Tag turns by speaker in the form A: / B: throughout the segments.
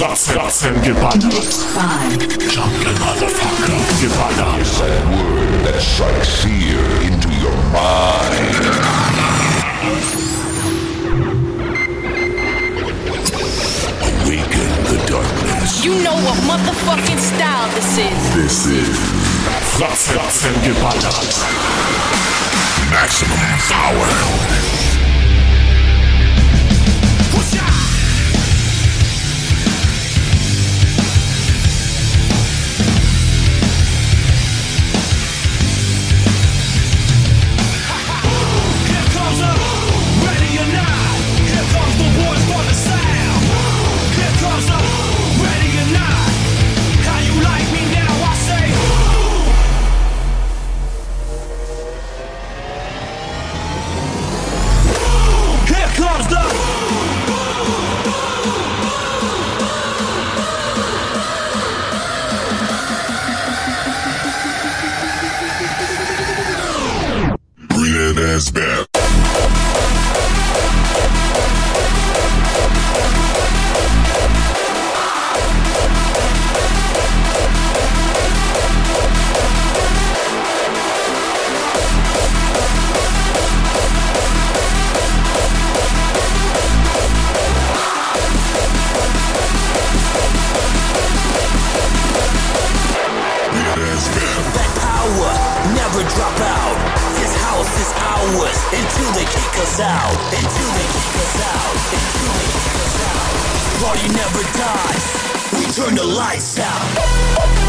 A: Rotzen, Rotzen geballert. Jungle Motherfucker geballert.
B: It's that word that strikes fear into your mind. Awaken the darkness.
C: You know what motherfucking style this is.
B: This is
A: Rotzen, Rotzen geballert.
B: Maximum power.
D: down.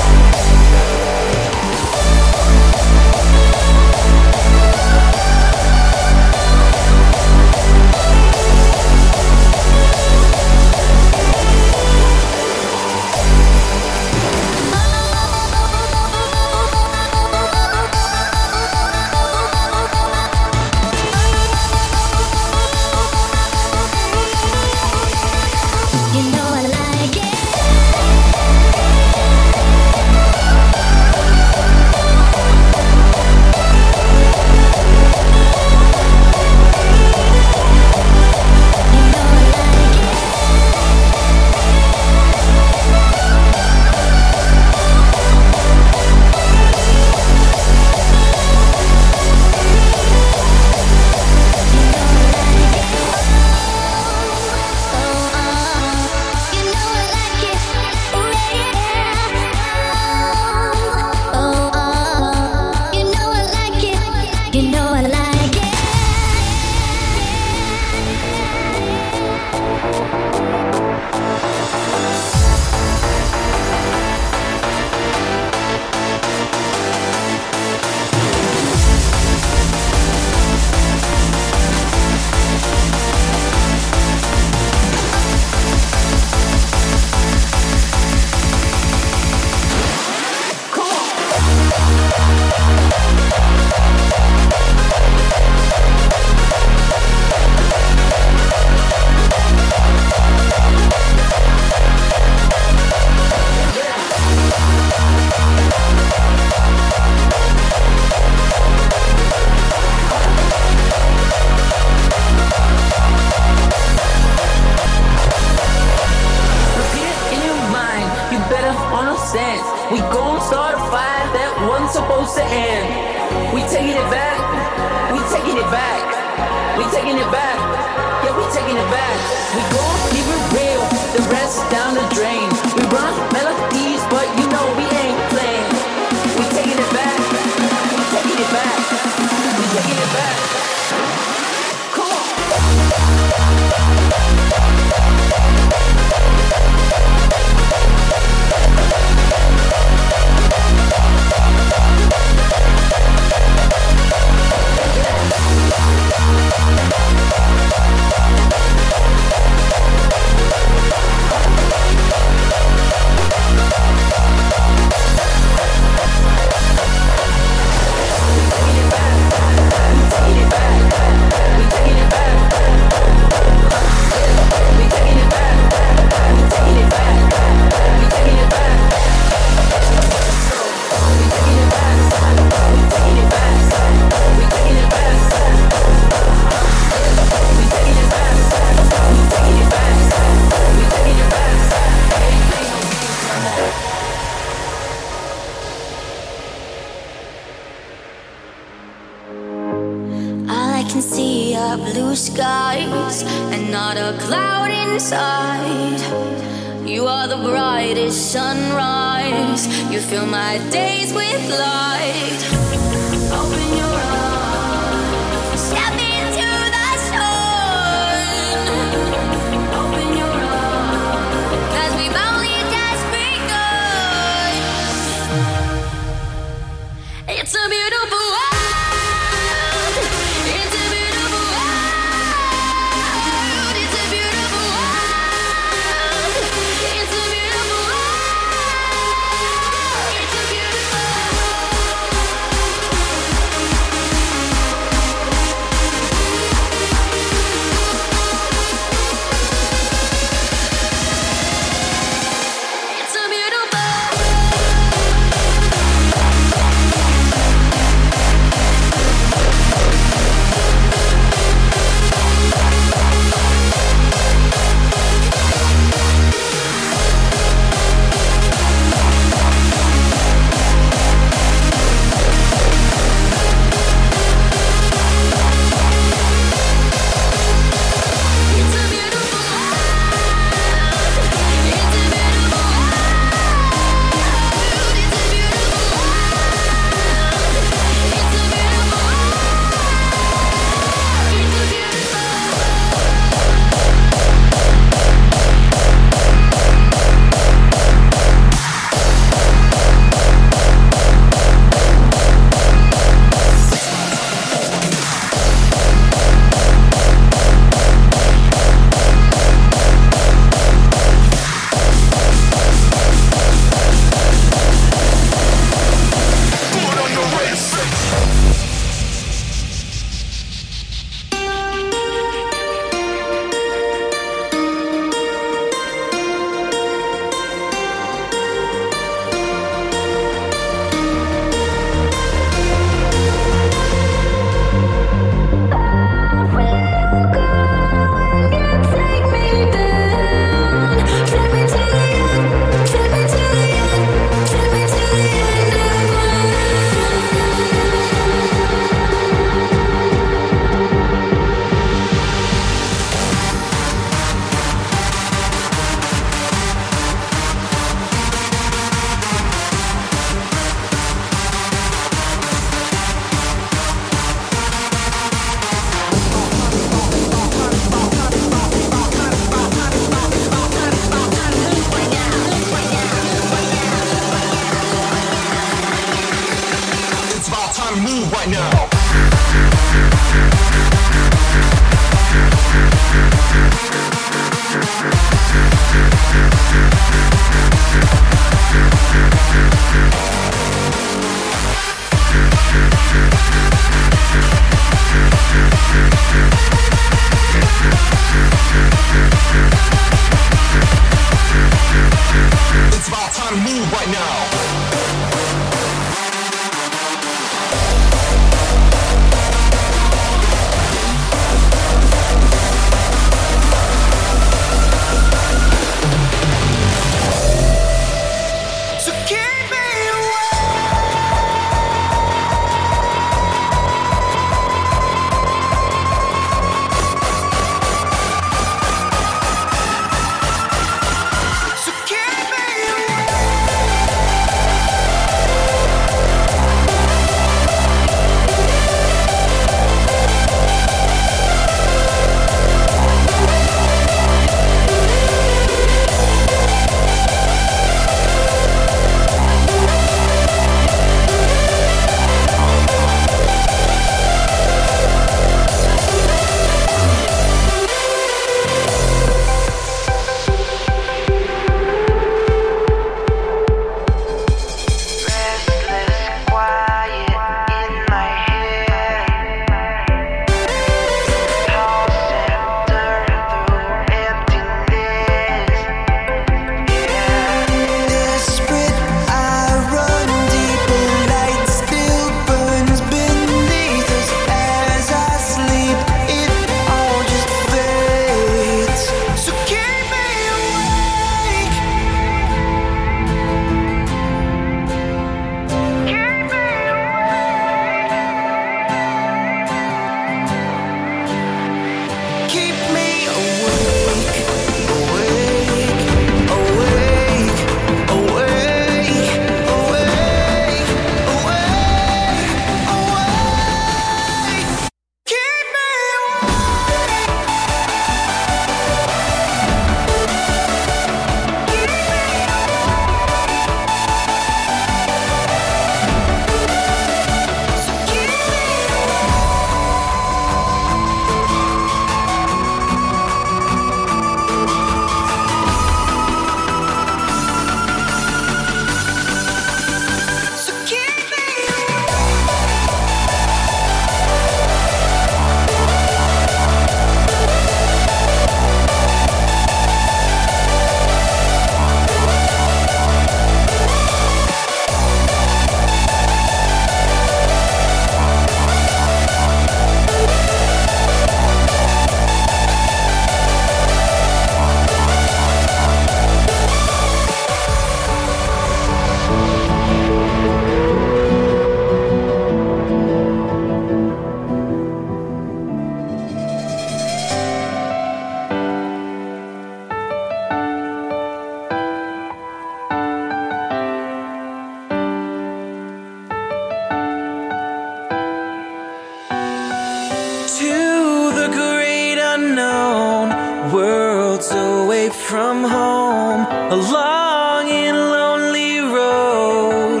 D: a
E: long and lonely road.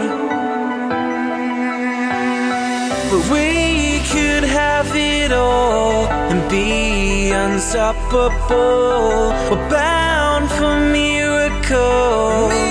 E: But we could have it all and be unstoppable. We're bound for miracles.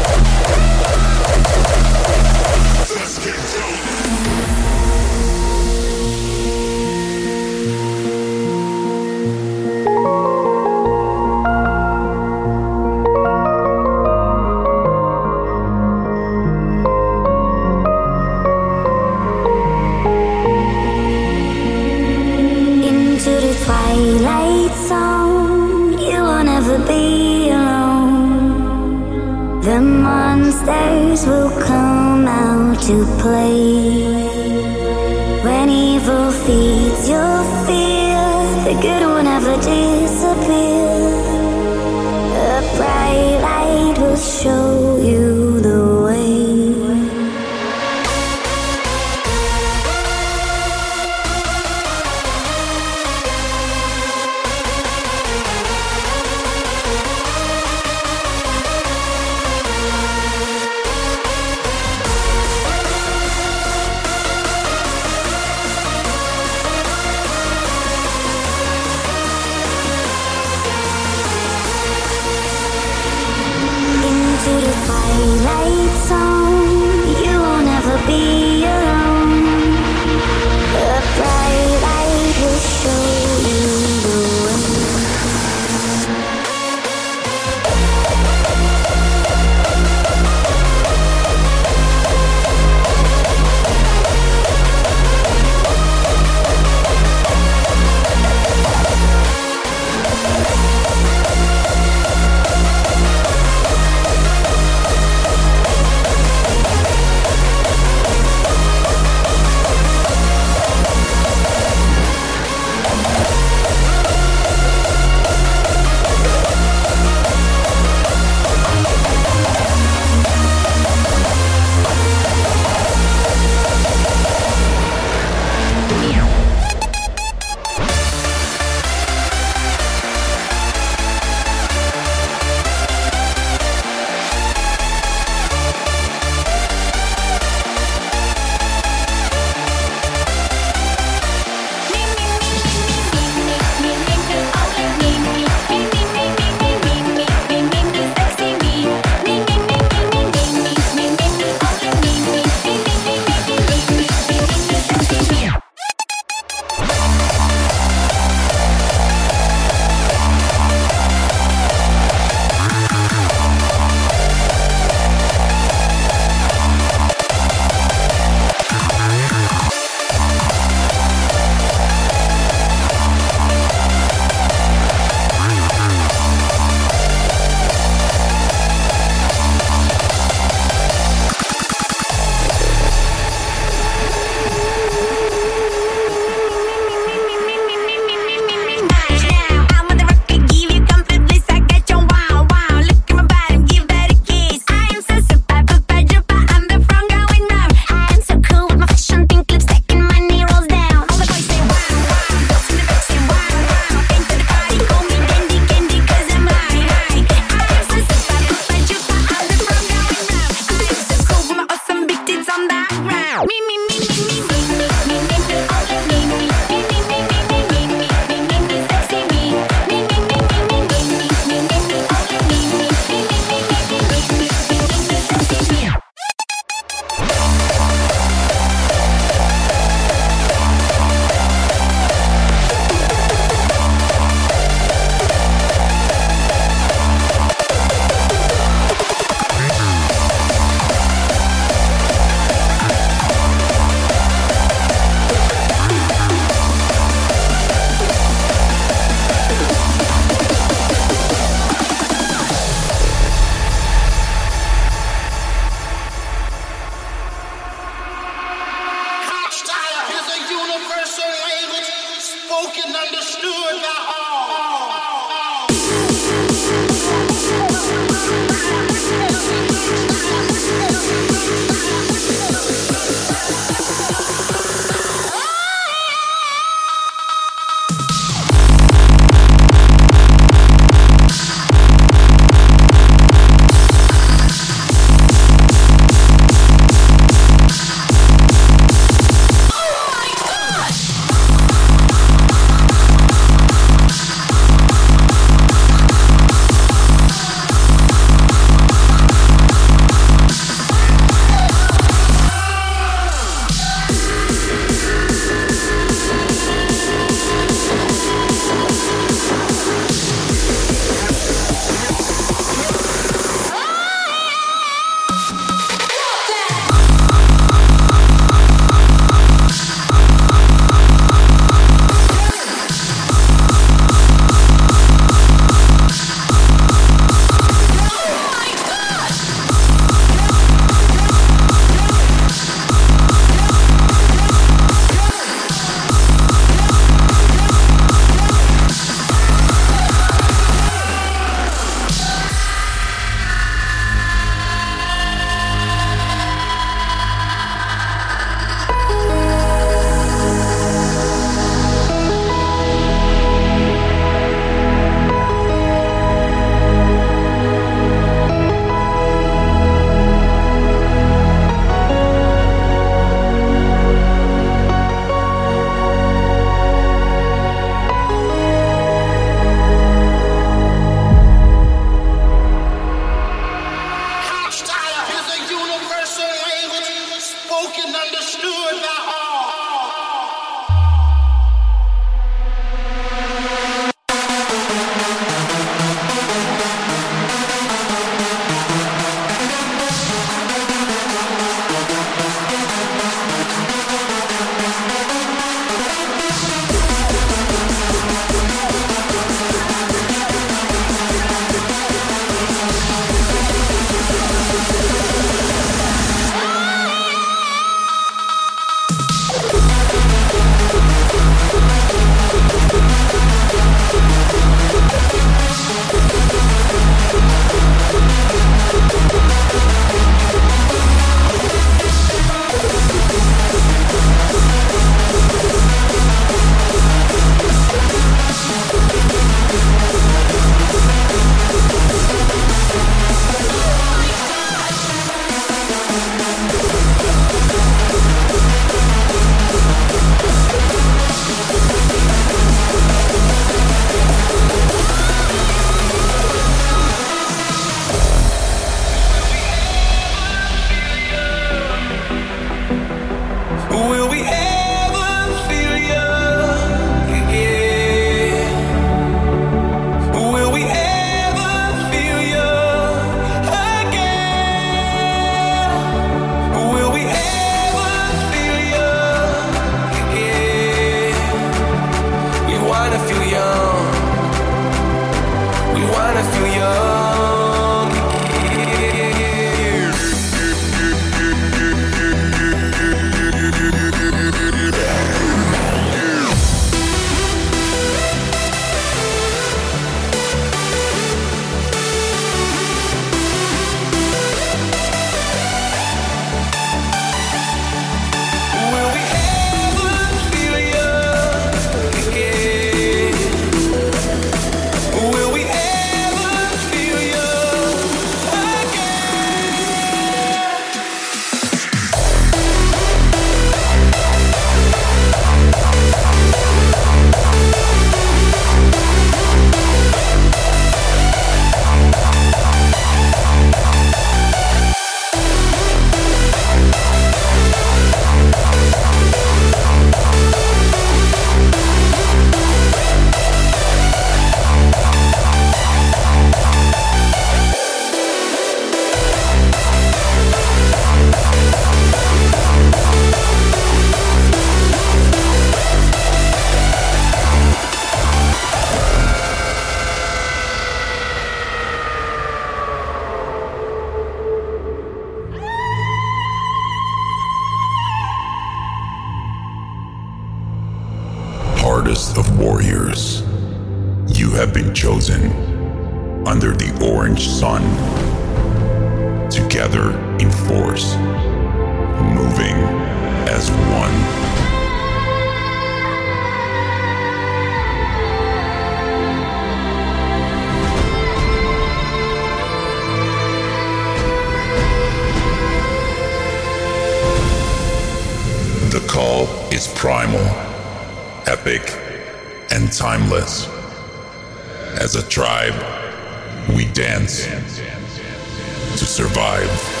F: Survive.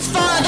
C: it's fun.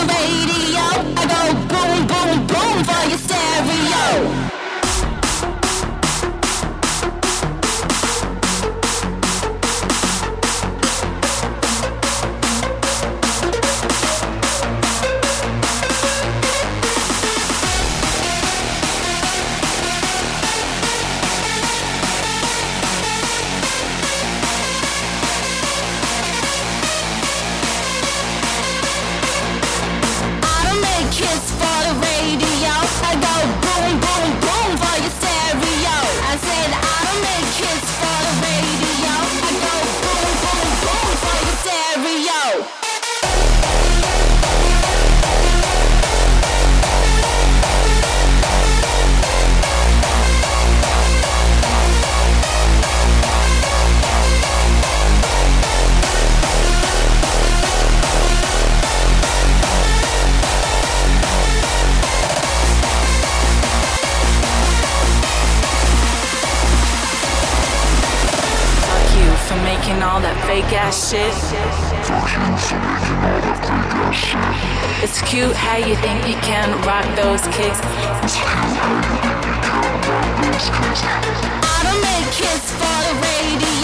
C: Cute how you think you can rock those kicks.
D: I don't make kids for the radio.